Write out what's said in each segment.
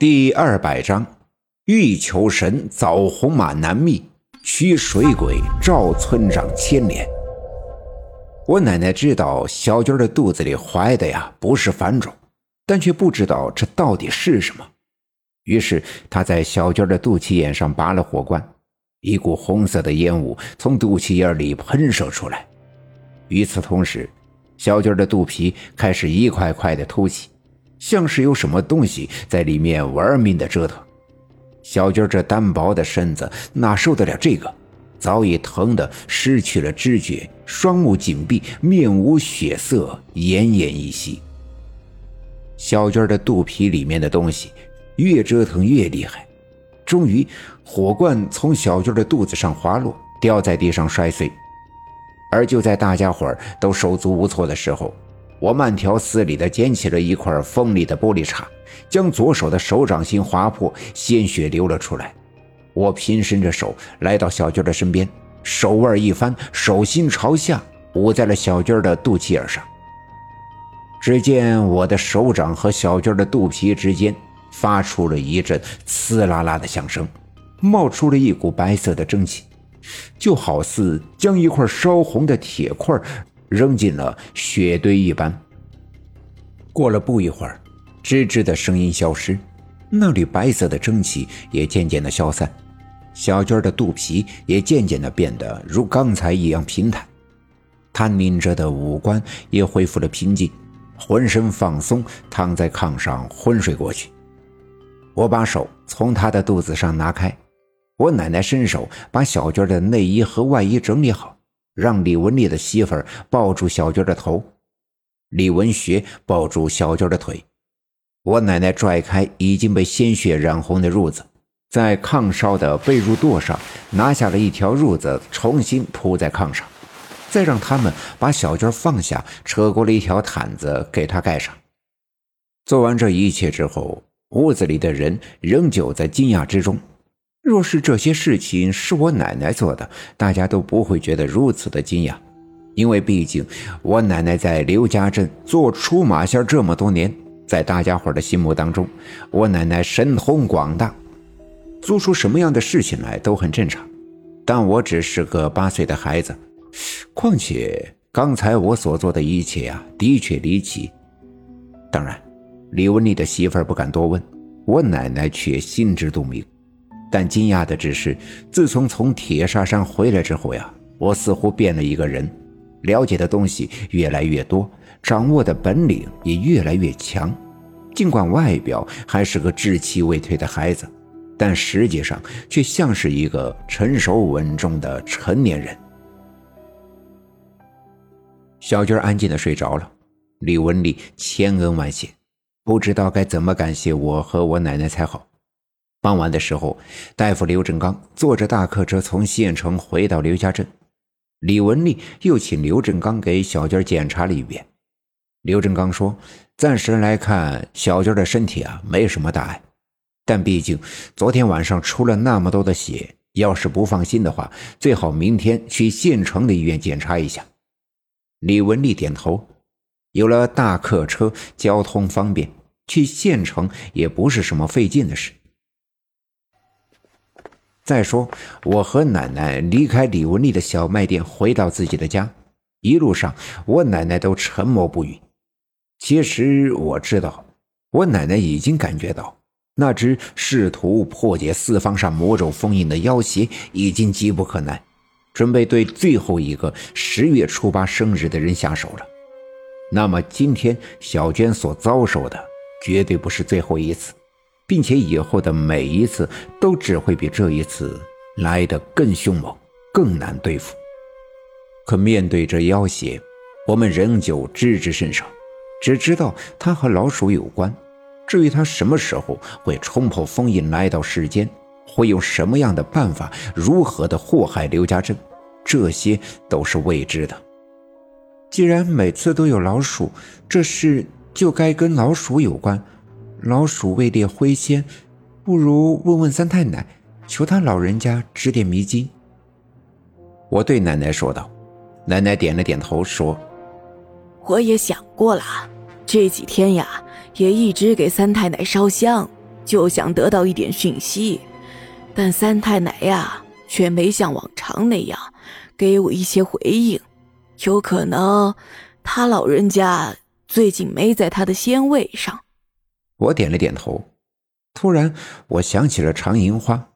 第二百章，欲求神早红马难觅，驱水鬼赵村长牵连。我奶奶知道小娟的肚子里怀的呀不是凡种，但却不知道这到底是什么。于是她在小娟的肚脐眼上拔了火罐，一股红色的烟雾从肚脐眼里喷射出来。与此同时，小娟的肚皮开始一块块的凸起。像是有什么东西在里面玩命的折腾，小娟这单薄的身子哪受得了这个？早已疼得失去了知觉，双目紧闭，面无血色，奄奄一息。小娟的肚皮里面的东西越折腾越厉害，终于火罐从小娟的肚子上滑落，掉在地上摔碎。而就在大家伙都手足无措的时候，我慢条斯理地捡起了一块锋利的玻璃碴，将左手的手掌心划破，鲜血流了出来。我平伸着手来到小娟的身边，手腕一翻，手心朝下捂在了小娟的肚脐眼上。只见我的手掌和小娟的肚皮之间发出了一阵呲啦啦的响声，冒出了一股白色的蒸汽，就好似将一块烧红的铁块。扔进了雪堆一般。过了不一会儿，吱吱的声音消失，那缕白色的蒸汽也渐渐的消散，小娟的肚皮也渐渐的变得如刚才一样平坦，她拧着的五官也恢复了平静，浑身放松，躺在炕上昏睡过去。我把手从她的肚子上拿开，我奶奶伸手把小娟的内衣和外衣整理好。让李文丽的媳妇儿抱住小娟的头，李文学抱住小娟的腿。我奶奶拽开已经被鲜血染红的褥子，在炕梢的被褥垛上拿下了一条褥子，重新铺在炕上，再让他们把小娟放下，扯过了一条毯子给她盖上。做完这一切之后，屋子里的人仍旧在惊讶之中。若是这些事情是我奶奶做的，大家都不会觉得如此的惊讶，因为毕竟我奶奶在刘家镇做出马仙这么多年，在大家伙的心目当中，我奶奶神通广大，做出什么样的事情来都很正常。但我只是个八岁的孩子，况且刚才我所做的一切啊，的确离奇。当然，李文丽的媳妇儿不敢多问，我奶奶却心知肚明。但惊讶的只是，自从从铁砂山回来之后呀，我似乎变了一个人，了解的东西越来越多，掌握的本领也越来越强。尽管外表还是个稚气未退的孩子，但实际上却像是一个成熟稳重的成年人。小军安静的睡着了，李文丽千恩万谢，不知道该怎么感谢我和我奶奶才好。傍晚的时候，大夫刘振刚坐着大客车从县城回到刘家镇。李文丽又请刘振刚给小娟检查了一遍。刘振刚说：“暂时来看，小娟的身体啊没什么大碍，但毕竟昨天晚上出了那么多的血，要是不放心的话，最好明天去县城的医院检查一下。”李文丽点头。有了大客车，交通方便，去县城也不是什么费劲的事。再说，我和奶奶离开李文丽的小卖店，回到自己的家。一路上，我奶奶都沉默不语。其实我知道，我奶奶已经感觉到，那只试图破解四方上魔咒封印的妖邪已经急不可耐，准备对最后一个十月初八生日的人下手了。那么，今天小娟所遭受的，绝对不是最后一次。并且以后的每一次都只会比这一次来得更凶猛、更难对付。可面对这要挟，我们仍旧知之甚少，只知道他和老鼠有关。至于他什么时候会冲破封印来到世间，会用什么样的办法、如何的祸害刘家镇，这些都是未知的。既然每次都有老鼠，这事就该跟老鼠有关。老鼠位列灰仙，不如问问三太奶，求她老人家指点迷津。我对奶奶说道。奶奶点了点头，说：“我也想过了，这几天呀，也一直给三太奶烧香，就想得到一点讯息，但三太奶呀，却没像往常那样给我一些回应。有可能，他老人家最近没在他的仙位上。我点了点头。突然，我想起了常银花，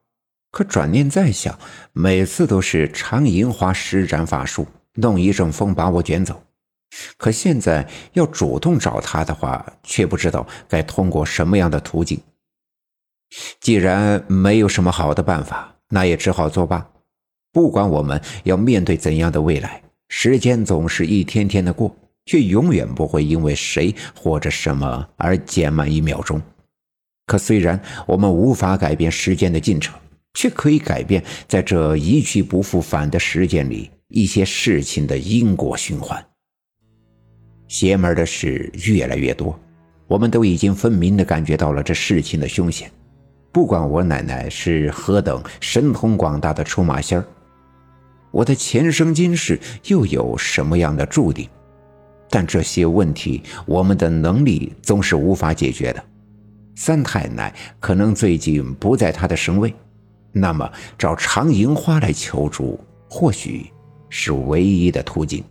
可转念再想，每次都是常银花施展法术，弄一阵风把我卷走。可现在要主动找他的话，却不知道该通过什么样的途径。既然没有什么好的办法，那也只好作罢。不管我们要面对怎样的未来，时间总是一天天的过，却永远不会因为谁或者什么而减慢一秒钟。可虽然我们无法改变时间的进程，却可以改变在这一去不复返的时间里一些事情的因果循环。邪门的事越来越多，我们都已经分明地感觉到了这事情的凶险。不管我奶奶是何等神通广大的出马仙儿，我的前生今世又有什么样的注定？但这些问题，我们的能力总是无法解决的。三太奶可能最近不在他的身位，那么找常银花来求助，或许是唯一的途径。